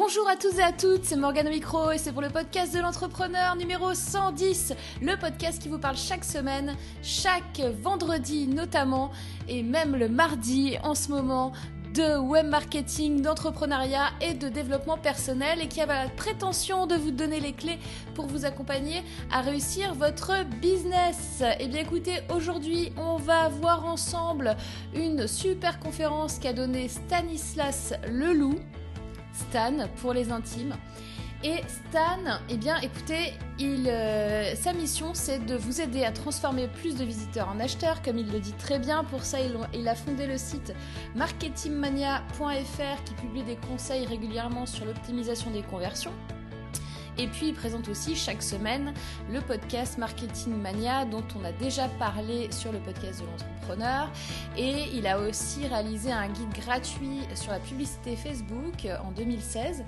Bonjour à tous et à toutes, c'est Morgane Micro et c'est pour le podcast de l'entrepreneur numéro 110, le podcast qui vous parle chaque semaine, chaque vendredi notamment et même le mardi en ce moment de web marketing, d'entrepreneuriat et de développement personnel et qui a la prétention de vous donner les clés pour vous accompagner à réussir votre business. Et eh bien écoutez, aujourd'hui on va voir ensemble une super conférence qu'a donnée Stanislas Leloup Stan pour les intimes. Et Stan, eh bien, écoutez, euh, sa mission, c'est de vous aider à transformer plus de visiteurs en acheteurs, comme il le dit très bien. Pour ça, il a fondé le site marketingmania.fr qui publie des conseils régulièrement sur l'optimisation des conversions. Et puis il présente aussi chaque semaine le podcast Marketing Mania dont on a déjà parlé sur le podcast de l'entrepreneur. Et il a aussi réalisé un guide gratuit sur la publicité Facebook en 2016.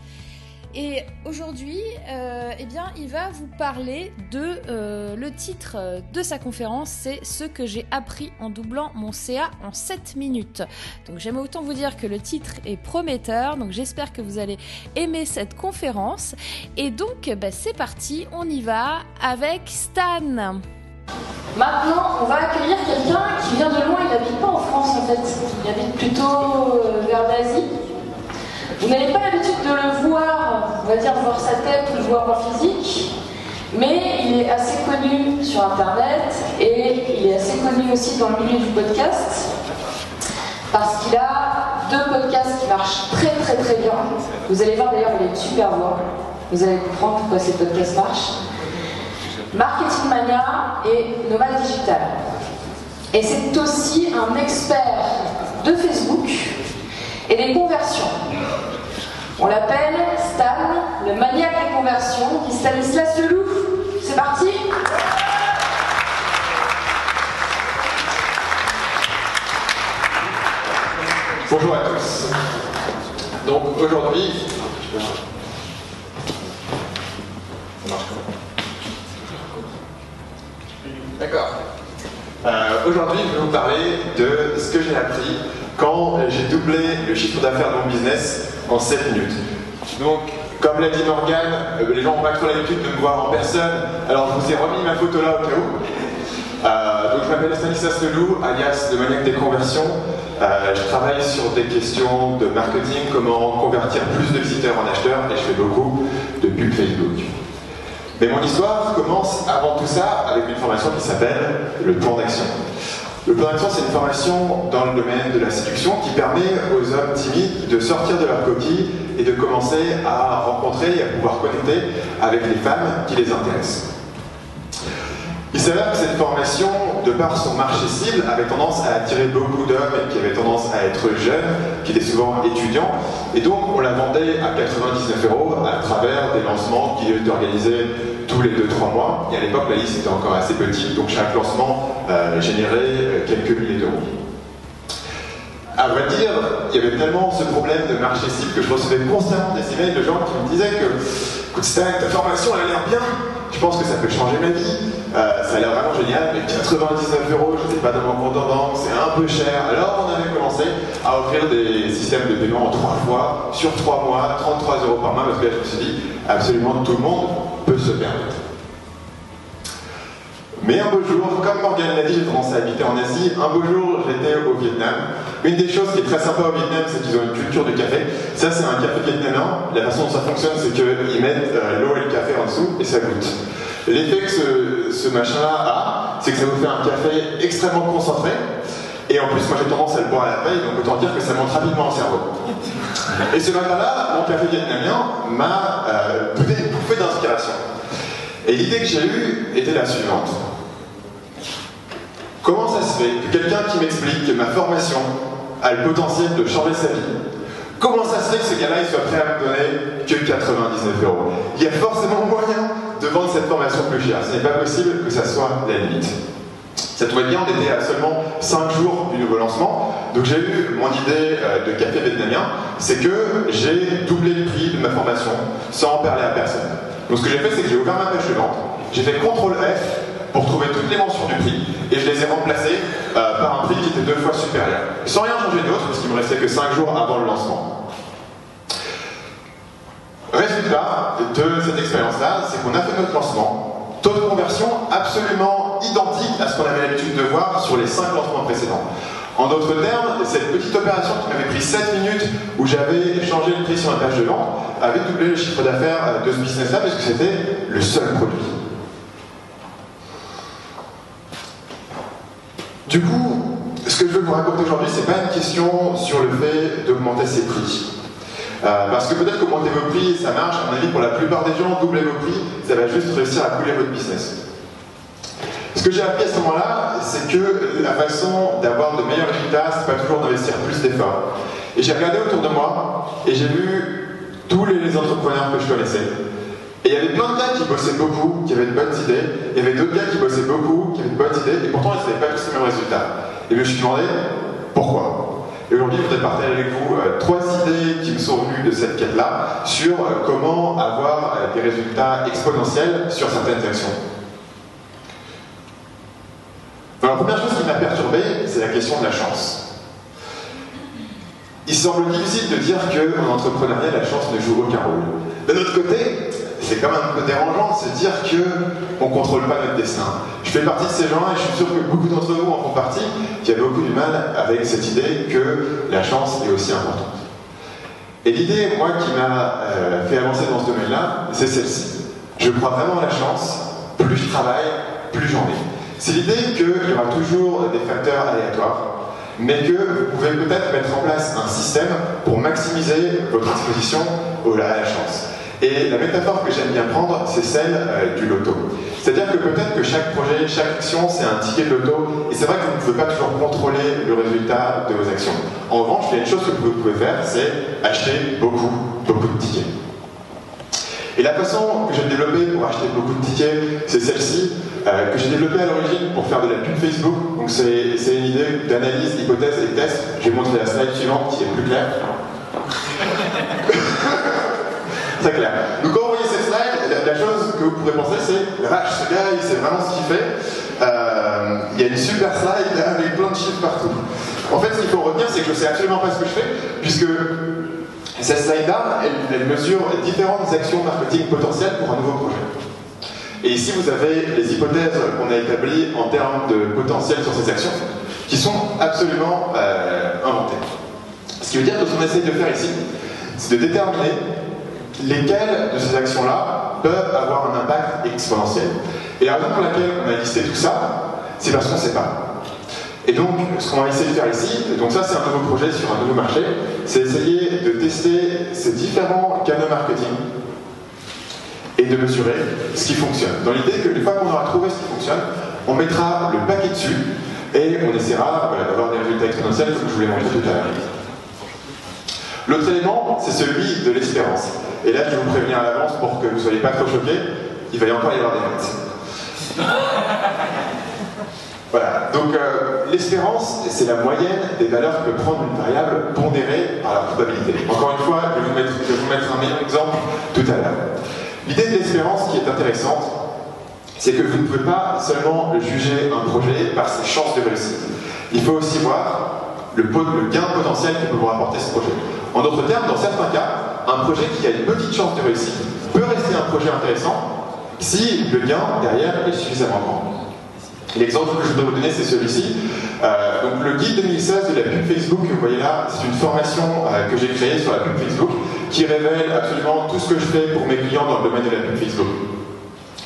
Et aujourd'hui, euh, eh bien, il va vous parler de euh, le titre de sa conférence, c'est ce que j'ai appris en doublant mon CA en 7 minutes. Donc j'aime autant vous dire que le titre est prometteur. Donc j'espère que vous allez aimer cette conférence. Et donc bah, c'est parti, on y va avec Stan. Maintenant, on va accueillir quelqu'un qui vient de loin. Il n'habite pas en France en fait. Il habite plutôt euh, vers l'Asie. Vous n'avez pas l'habitude de le voir, on va dire voir sa tête ou le voir en physique, mais il est assez connu sur Internet et il est assez connu aussi dans le milieu du podcast parce qu'il a deux podcasts qui marchent très très très bien. Vous allez voir d'ailleurs, il une super voix. Vous allez comprendre pourquoi ces podcasts marchent. Marketing Mania et Nomad Digital. Et c'est aussi un expert de Facebook et des conversions. On l'appelle Stan, le maniaque des conversions, qui Stanislas Leloup. C'est parti Bonjour à tous. Donc aujourd'hui, Euh, aujourd'hui, je vais vous parler de ce que j'ai appris quand j'ai doublé le chiffre d'affaires de mon business en 7 minutes. Donc, comme l'a dit Morgane, euh, les gens n'ont pas trop l'habitude de me voir en personne, alors je vous ai remis ma photo là au cas où. Euh, donc je m'appelle Stanislas Leloup, alias le maniaque des conversions. Je travaille sur des questions de marketing, comment convertir plus de visiteurs en acheteurs, et je fais beaucoup de pub Facebook. Mais mon histoire commence avant tout ça avec une formation qui s'appelle le plan d'action. Le plan d'action, c'est une formation dans le domaine de la séduction qui permet aux hommes timides de sortir de leur coquille et de commencer à rencontrer et à pouvoir connecter avec les femmes qui les intéressent. Il s'avère que cette formation, de par son marché cible, avait tendance à attirer beaucoup d'hommes qui avaient tendance à être jeunes, qui étaient souvent étudiants, et donc on la vendait à 99 euros à travers des lancements qui étaient organisés tous les 2-3 mois. Et à l'époque, la liste était encore assez petite, donc chaque lancement euh, générait euh, quelques milliers d'euros. À vrai dire, il y avait tellement ce problème de marché cible que je recevais constamment des emails de gens qui me disaient que, écoute ta formation elle a l'air bien, je pense que ça peut changer ma vie, euh, ça a l'air vraiment génial, mais 99 euros, je ne sais pas dans mon compte en banque, c'est un peu cher. Alors on avait commencé à offrir des systèmes de paiement en 3 fois, sur 3 mois, 33 euros par mois, parce que là je me suis dit, absolument tout le monde peut se permettre. Mais un beau jour, comme Morgane l'a dit, j'ai commencé à habiter en Asie. Un beau jour, j'étais au Vietnam. Une des choses qui est très sympa au Vietnam, c'est qu'ils ont une culture de café. Ça, c'est un café vietnamien. La façon dont ça fonctionne, c'est qu'ils mettent euh, l'eau et le café en dessous et ça goûte. L'effet que ce, machin-là a, c'est que ça vous fait un café extrêmement concentré. Et en plus, moi j'ai tendance à le boire à la veille, donc autant dire que ça monte rapidement au cerveau. Et ce matin-là, mon café vietnamien m'a euh, bouffé d'inspiration. Et l'idée que j'ai eue était la suivante. Comment ça se fait que quelqu'un qui m'explique que ma formation a le potentiel de changer sa vie, comment ça se fait que ce gars-là soit prêt à me donner que 99 euros? Il y a forcément moyen de vendre cette formation plus chère. Ce n'est pas possible que ça soit la limite. Ça tombait on était à seulement 5 jours du nouveau lancement. Donc j'ai eu mon idée euh, de café vietnamien, c'est que j'ai doublé le prix de ma formation sans en parler à personne. Donc ce que j'ai fait, c'est que j'ai ouvert ma page de vente, j'ai fait CTRL F pour trouver toutes les mentions du prix et je les ai remplacées euh, par un prix qui était deux fois supérieur. Sans rien changer d'autre, parce qu'il me restait que 5 jours avant le lancement. Résultat de cette expérience-là, c'est qu'on a fait notre lancement, taux de conversion absolument identique à ce qu'on avait l'habitude de voir sur les 5 lancements précédents. En d'autres termes, cette petite opération qui m'avait pris 7 minutes, où j'avais changé le prix sur un page de vente, avait doublé le chiffre d'affaires de ce business-là, parce que c'était le seul produit. Du coup, ce que je veux vous raconter aujourd'hui, c'est pas une question sur le fait d'augmenter ses prix. Euh, parce que peut-être qu'augmenter vos prix, ça marche, à mon avis, pour la plupart des gens, doubler vos prix, ça va juste réussir à couler votre business. Ce que j'ai appris à ce moment-là, c'est que la façon d'avoir de meilleurs résultats, c'est pas toujours d'investir plus d'efforts. Et j'ai regardé autour de moi, et j'ai vu tous les entrepreneurs que je connaissais. Et il y avait plein de gars qui bossaient beaucoup, qui avaient de bonnes idées, il y avait d'autres gars qui bossaient beaucoup, qui avaient de bonnes idées, et pourtant ils n'avaient pas tous les mêmes résultats. Et je me suis demandé pourquoi. Et aujourd'hui, je voudrais partager avec vous euh, trois idées qui me sont venues de cette quête-là sur euh, comment avoir euh, des résultats exponentiels sur certaines actions. la première chose qui m'a perturbé, c'est la question de la chance. Il semble difficile de dire qu'en entrepreneuriat, la chance ne joue aucun rôle. D'un autre côté, c'est quand même un peu dérangeant de se dire qu'on ne contrôle pas notre destin. Je fais partie de ces gens-là et je suis sûr que beaucoup d'entre vous en font partie, qui a beaucoup du mal avec cette idée que la chance est aussi importante. Et l'idée, moi, qui m'a euh, fait avancer dans ce domaine-là, c'est celle-ci. Je crois vraiment à la chance, plus je travaille, plus j'en ai. C'est l'idée qu'il y aura toujours des facteurs aléatoires, mais que vous pouvez peut-être mettre en place un système pour maximiser votre exposition à la chance. Et la métaphore que j'aime bien prendre, c'est celle euh, du loto. C'est-à-dire que peut-être que chaque projet, chaque action, c'est un ticket de loto, et c'est vrai que vous ne pouvez pas toujours contrôler le résultat de vos actions. En revanche, il y a une chose que vous pouvez faire, c'est acheter beaucoup, beaucoup de tickets. Et la façon que j'ai développée pour acheter beaucoup de tickets, c'est celle-ci, euh, que j'ai développée à l'origine pour faire de la pub Facebook. Donc c'est une idée d'analyse, d'hypothèse et de test. Je vais montrer la slide suivante qui est plus claire. Très clair. Donc quand vous voyez cette slide, la, chose que vous pourrez penser, c'est vache, ce gars, il sait vraiment ce qu'il fait. Euh, il y a une super slide avec plein de chiffres partout. En fait, ce qu'il faut retenir, c'est que je sais absolument pas ce que je fais, puisque cette slide-là, elle, mesure différentes actions marketing potentielles pour un nouveau projet. Et ici, vous avez les hypothèses qu'on a établies en termes de potentiel sur ces actions, qui sont absolument euh, inventées. Ce qui veut dire que ce qu'on essaie de faire ici, c'est de déterminer lesquelles de ces actions-là peuvent avoir un impact exponentiel. Et la raison pour laquelle on a listé tout ça, c'est parce qu'on ne sait pas. Et donc, ce qu'on va essayer de faire ici, donc ça c'est un nouveau projet sur un nouveau marché, c'est essayer de tester ces différents canaux marketing et de mesurer ce qui fonctionne. Dans l'idée que une fois qu'on aura trouvé ce qui fonctionne, on mettra le paquet dessus et on essaiera d'avoir des résultats exponentiels comme je vous l'ai montré tout à l'heure. L'autre élément, c'est celui de l'espérance. Et là, je vais vous prévenir à l'avance pour que vous ne soyez pas trop choqués, il va y encore y avoir des notes. voilà, donc euh, l'espérance, c'est la moyenne des valeurs que peut prendre une variable pondérée par la probabilité. Encore une fois, je vais vous mettre, je vais vous mettre un meilleur exemple tout à l'heure. L'idée de l'espérance qui est intéressante, c'est que vous ne pouvez pas seulement juger un projet par ses chances de réussite. Il faut aussi voir le, gain potentiel que peut vous rapporter ce projet. En d'autres termes, dans certains cas, un projet qui a une petite chance de réussite peut rester un projet intéressant si le gain derrière est suffisamment grand. L'exemple que je voudrais vous donner, c'est celui-ci. Euh, donc le guide 2016 de la pub Facebook que vous voyez là, c'est une formation euh, que j'ai créée sur la pub Facebook qui révèle absolument tout ce que je fais pour mes clients dans le domaine de la pub Facebook.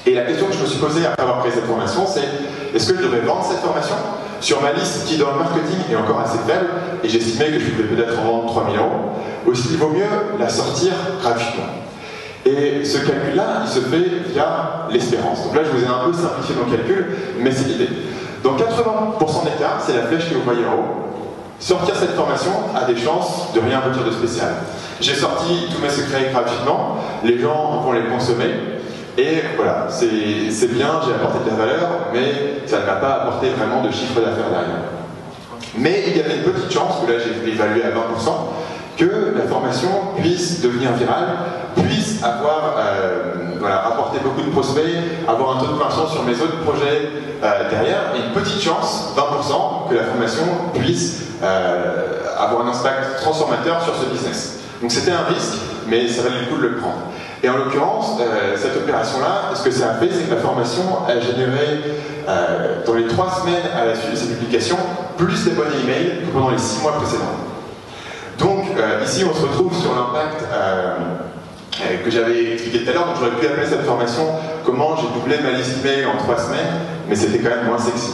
Et la question que je me suis posée après avoir créé cette formation, c'est est-ce que je devrais vendre cette formation? Sur ma liste qui dans le marketing est encore assez faible, et j'estimais que je pouvais peut-être en vendre 3000 euros, est-ce qu'il vaut mieux la sortir gratuitement Et ce calcul-là, il se fait via l'espérance. Donc là, je vous ai un peu simplifié mon calcul, mais c'est l'idée. Dans 80% des cas, c'est la flèche que vous voyez en haut. Sortir cette formation a des chances de rien retirer de spécial. J'ai sorti tous mes secrets gratuitement, les gens vont les consommer, et voilà, c'est bien, j'ai apporté de la valeur, mais ça ne m'a pas apporté vraiment de chiffre d'affaires derrière. Mais il y avait une petite chance, que là j'ai évalué à 20%, que la formation puisse devenir virale, puisse avoir, euh, voilà, apporter beaucoup de prospects, avoir un taux de conversion sur mes autres projets euh, derrière, et une petite chance, 20%, que la formation puisse euh, avoir un impact transformateur sur ce business. Donc c'était un risque, mais ça valait le coup de le prendre. Et en l'occurrence, euh, cette opération-là, ce que ça a fait, c'est que la formation a généré, euh, dans les trois semaines à la suite de cette publication, plus d'abonnés email que pendant les six mois précédents. Donc, euh, ici, on se retrouve sur l'impact que j'avais expliqué tout à l'heure. Donc, j'aurais pu appeler cette formation comment j'ai doublé ma liste email en trois semaines, mais c'était quand même moins sexy.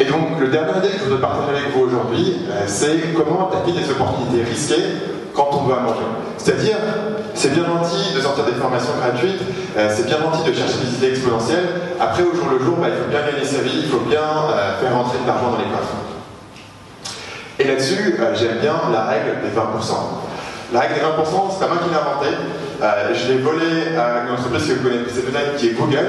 Et donc, le dernier idée que je voudrais partager avec vous aujourd'hui, c'est comment attaquer des opportunités risquées quand on veut manger. C'est-à-dire, c'est bien gentil de sortir des formations gratuites, euh, c'est bien gentil de chercher des idées exponentielles. Après, au jour le jour, bah, il faut bien gagner sa vie, il faut bien euh, faire rentrer de l'argent dans les coffres. Et là-dessus, euh, j'aime bien la règle des 20%. La règle des 20%, c'est pas moi qui l'ai inventé. je l'ai volé à une entreprise que vous connaissez peut-être qui est Google.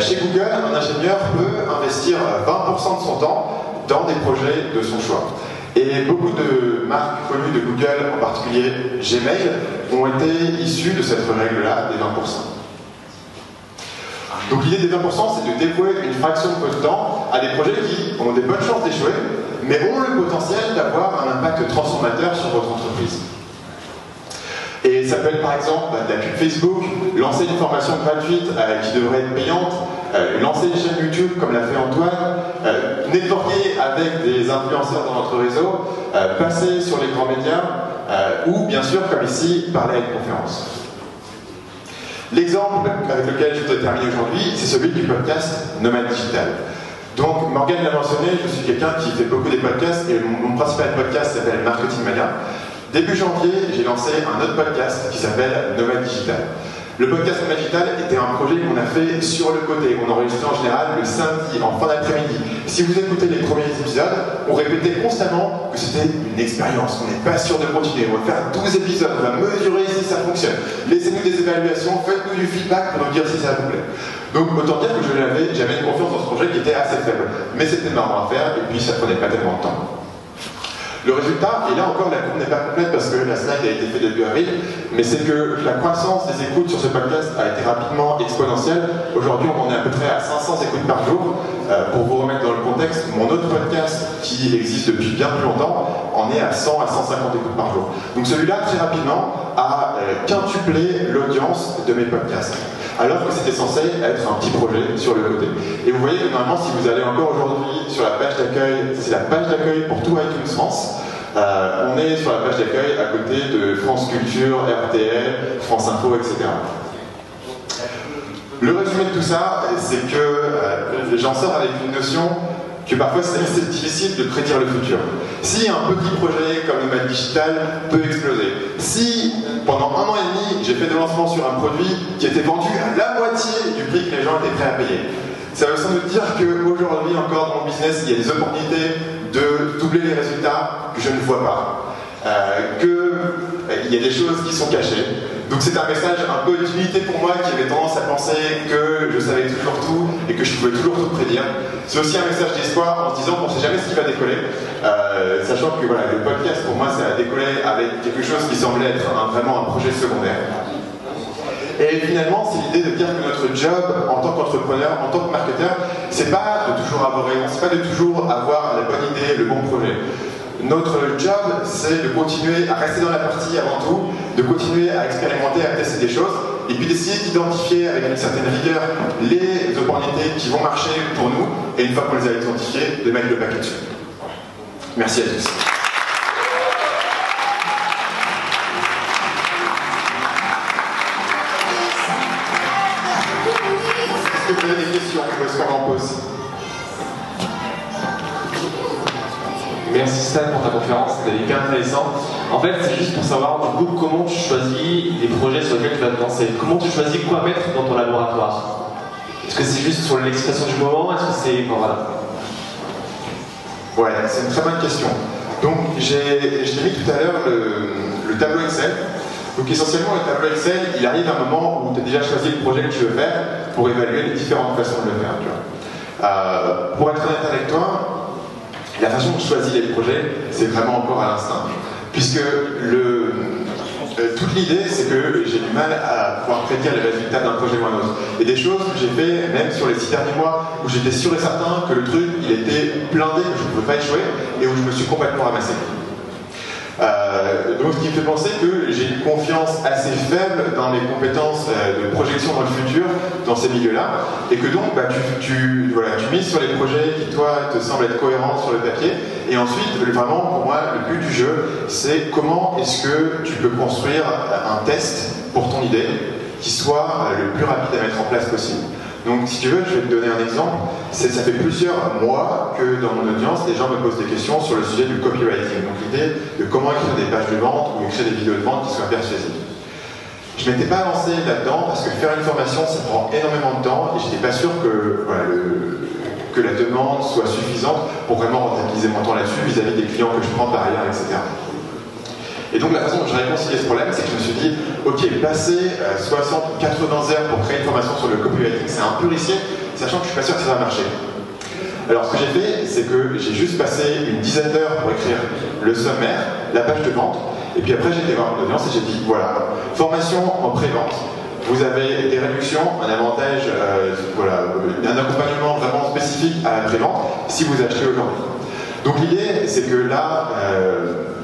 chez Google, un ingénieur peut investir 20% de son temps dans des projets de son choix. Et beaucoup de marques connues de Google, en particulier Gmail, ont été issues de cette règle-là des 20%. Donc l'idée des 20%, c'est de dévouer une fraction de votre temps à des projets qui ont des bonnes chances d'échouer, mais ont le potentiel d'avoir un impact transformateur sur votre entreprise. Et ça peut être par exemple bah, Facebook, lancer une formation gratuite qui devrait être payante, euh, lancer une chaîne YouTube comme l'a fait Antoine, euh, networker avec des influenceurs dans notre réseau, euh, passer sur les grands médias, ou bien sûr, comme ici, parler à une conférence. L'exemple avec lequel je voudrais terminer aujourd'hui, c'est celui du podcast Nomade Digital. Donc, Morgane l'a mentionné, je suis quelqu'un qui fait beaucoup des podcasts et mon, mon principal podcast s'appelle Marketing Mania. Début janvier, j'ai lancé un autre podcast qui s'appelle Nomade Digital. Le podcast Digital était un projet qu'on a fait sur le côté. On enregistrait en général le samedi, en fin d'après-midi. Si vous écoutez les premiers épisodes, on répétait constamment que c'était une expérience. On n'est pas sûr de continuer. On va faire 12 épisodes. On va mesurer si ça fonctionne. Laissez-nous des évaluations. Faites-nous du feedback pour nous dire si ça vous plaît. Donc autant dire que je n'avais jamais une confiance dans ce projet qui était assez faible. Mais c'était marrant à faire et puis ça prenait pas tellement de temps. Le résultat, et là encore la courbe n'est pas complète parce que la slide a été faite début avril, mais c'est que la croissance des écoutes sur ce podcast a été rapidement exponentielle. Aujourd'hui, on en est à peu près à 500 écoutes par jour. Euh, pour vous remettre dans le contexte, mon autre podcast, qui existe depuis bien plus longtemps, en est à 100 à 150 écoutes par jour. Donc celui-là, très rapidement, a euh, quintuplé l'audience de mes podcasts alors que c'était censé être un petit projet sur le côté. Et vous voyez que normalement, si vous allez encore aujourd'hui sur la page d'accueil, c'est la page d'accueil pour tout iTunes France. Euh, on est sur la page d'accueil à côté de France Culture, RTL, France Info, etc. Le résumé de tout ça, c'est que euh, j'en sors avec une notion que parfois c'est difficile de prédire le futur. Si un petit projet comme le Digital peut exploser, si pendant un an et demi j'ai fait des lancements sur un produit qui était vendu à la moitié du prix que les gens étaient prêts à payer, ça veut sans doute dire qu'aujourd'hui encore dans mon business il y a des opportunités de doubler les résultats que je ne vois pas, euh, qu'il y a des choses qui sont cachées. Donc c'est un message un peu d'unité pour moi qui avait tendance à penser que je savais toujours tout et que je pouvais toujours tout prédire. C'est aussi un message d'espoir en se disant qu'on ne sait jamais ce qui va décoller, euh, sachant que voilà, le podcast pour moi ça a décollé avec quelque chose qui semblait être vraiment un projet secondaire. Et finalement, c'est l'idée de dire que notre job en tant qu'entrepreneur, en tant que marketeur, c'est pas de toujours avoir raison, c'est pas de toujours avoir la bonne idée, le bon projet. Notre job, c'est de continuer à rester dans la partie avant tout, de continuer à expérimenter, à tester des choses, et puis d'essayer d'identifier avec une certaine rigueur les opportunités qui vont marcher pour nous, et une fois qu'on les a identifiées, de mettre le paquet dessus. Merci à tous. Est-ce que vous avez des questions ou est-ce qu'on en pose Merci Stan pour ta conférence, c'était hyper intéressant. En fait, c'est juste pour savoir du coup comment tu choisis les projets sur lesquels tu vas te lancer. Comment tu choisis quoi mettre dans ton laboratoire? Est-ce que c'est juste sur l'expression du moment? Est-ce que c'est. voilà. Ouais, c'est une très bonne question. Donc, j'ai mis tout à l'heure le, tableau Excel. Donc, essentiellement, le tableau Excel, il arrive à un moment où tu as déjà choisi le projet que tu veux faire pour évaluer les différentes façons de le faire. Euh, pour être honnête avec toi, la façon dont je choisis les projets, c'est vraiment encore à l'instinct. Puisque le, euh, toute l'idée, c'est que j'ai du mal à pouvoir prédire les résultats d'un projet autre. Et des choses que j'ai fait, même sur les six derniers mois, où j'étais sûr et certain que le truc, il était blindé, que je ne pouvais pas échouer, et où je me suis complètement ramassé. Euh, Euh, donc ce qui me fait penser que j'ai une confiance assez faible dans mes compétences euh, de projection dans le futur, dans ces milieux-là, et que donc bah, tu, voilà, tu mises sur les projets qui toi te semblent être cohérents sur le papier, et ensuite vraiment pour moi le but du jeu c'est comment est-ce que tu peux construire un test pour ton idée qui soit le plus rapide à mettre en place possible. Donc, si tu veux, je vais te donner un exemple. Ça fait plusieurs mois que dans mon audience, les gens me posent des questions sur le sujet du copywriting. Donc, l'idée de comment écrire des pages de vente ou écrire des vidéos de vente qui soient persuasives. Je m'étais pas avancé là-dedans parce que faire une formation, ça prend énormément de temps et j'étais pas sûr que, que la demande soit suffisante pour vraiment rentabiliser mon temps là-dessus vis-à-vis des clients que je prends par ailleurs, etc. Et donc la façon dont j'ai réconcilié ce problème, c'est que je me suis dit, ok, passer 60 80 heures pour créer une formation sur le copywriting, c'est un peu risqué, sachant que je suis pas sûr que ça va marcher. Alors ce que j'ai fait, c'est que j'ai juste passé une dizaine d'heures pour écrire le sommaire, la page de vente, et puis après j'ai été voir mon audience et j'ai dit, voilà, formation en pré-vente. Vous avez des réductions, un avantage, euh, voilà, un accompagnement vraiment spécifique à la pré-vente si vous achetez aujourd'hui. Donc l'idée, c'est que là, euh,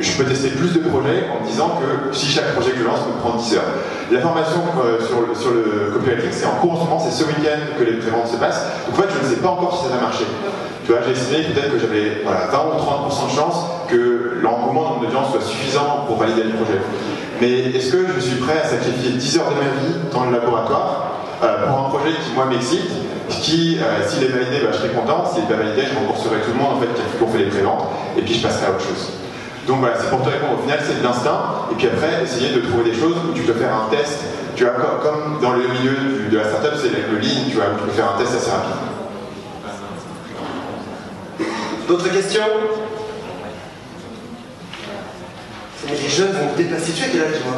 je peux tester plus de projets en me disant que si chaque projet que je lance me prend 10 heures. La formation euh, sur, le, sur le copywriting, c'est en cours en ce moment, c'est ce week-end que les préventes se passent. Donc en fait, je ne sais pas encore si ça va marcher. Tu vois, j'ai estimé peut-être que j'avais voilà, 20 ou 30% de chance que l'engouement de mon audience soit suffisant pour valider le projet. Mais est-ce que je suis prêt à sacrifier 10 heures de ma vie dans le laboratoire euh, pour un projet qui, moi, m'excite qui, euh, s'il est validé, bah, je serai content. S'il n'est pas validé, je rembourserai tout le monde en fait, qui a fait les préventes, et puis je passerai à autre chose. Donc voilà, c'est pour te répondre, au final c'est de l'instinct, et puis après essayer de trouver des choses où tu peux faire un test, tu vois, comme dans le milieu de la startup, c'est le ligne, tu vois, où tu peux faire un test assez rapide. D'autres questions? Les jeunes vont déplacer. Tu as quel âge, toi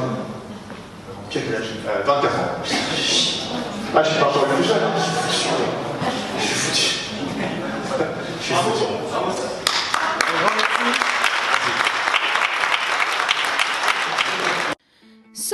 Tu as quel âge? Euh, 24 ans. Ah, je suis pas encore plus jeune. Je suis foutu. Je suis foutu.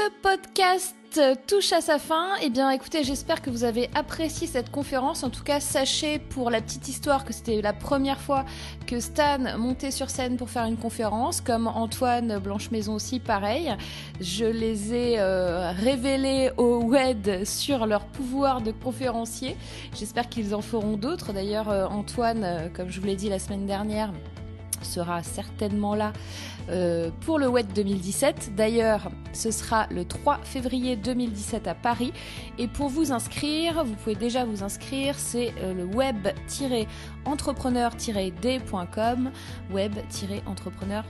Ce podcast touche à sa fin. Eh bien, écoutez, j'espère que vous avez apprécié cette conférence. En tout cas, sachez pour la petite histoire que c'était la première fois que Stan montait sur scène pour faire une conférence, comme Antoine Blanche Maison aussi, pareil. Je les ai euh, révélés au WED sur leur pouvoir de conférencier. J'espère qu'ils en feront d'autres. D'ailleurs, euh, Antoine, euh, comme je vous l'ai dit la semaine dernière, sera certainement là euh, pour le WED 2017. D'ailleurs, ce sera le 3 février 2017 à Paris. Et pour vous inscrire, vous pouvez déjà vous inscrire, c'est euh, le web-entrepreneur-day.com, web-entrepreneur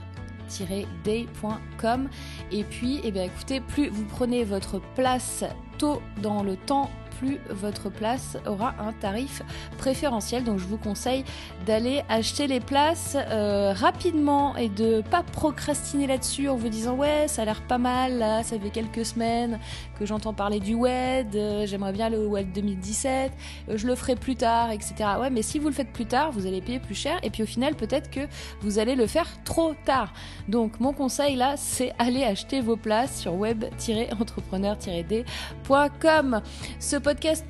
day.com et puis eh bien écoutez plus vous prenez votre place tôt dans le temps plus votre place aura un tarif préférentiel. Donc je vous conseille d'aller acheter les places euh, rapidement et de pas procrastiner là-dessus en vous disant ouais ça a l'air pas mal là, ça fait quelques semaines que j'entends parler du WED, euh, j'aimerais bien le WED 2017, euh, je le ferai plus tard, etc. Ouais mais si vous le faites plus tard, vous allez payer plus cher et puis au final peut-être que vous allez le faire trop tard. Donc mon conseil là c'est aller acheter vos places sur web-entrepreneur-d.com. Ce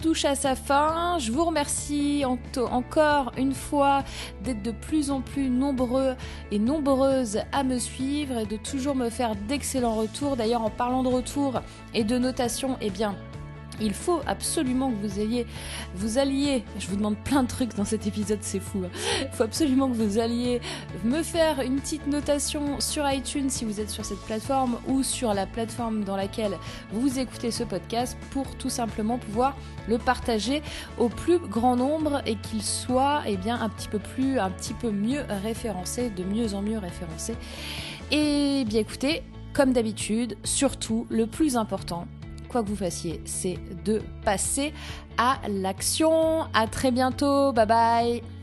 touche à sa fin. Je vous remercie encore une fois d'être de plus en plus nombreux et nombreuses à me suivre et de toujours me faire d'excellents retours. D'ailleurs, en parlant de retours et de notation, eh bien, il faut absolument que vous ayez, vous alliez, je vous demande plein de trucs dans cet épisode, c'est fou. Hein. Il faut absolument que vous alliez me faire une petite notation sur iTunes si vous êtes sur cette plateforme ou sur la plateforme dans laquelle vous écoutez ce podcast pour tout simplement pouvoir le partager au plus grand nombre et qu'il soit eh bien un petit peu plus, un petit peu mieux référencé, de mieux en mieux référencé. Et bien écoutez, comme d'habitude, surtout le plus important, quoi que vous fassiez, c'est de passer à l'action. À très bientôt. Bye bye.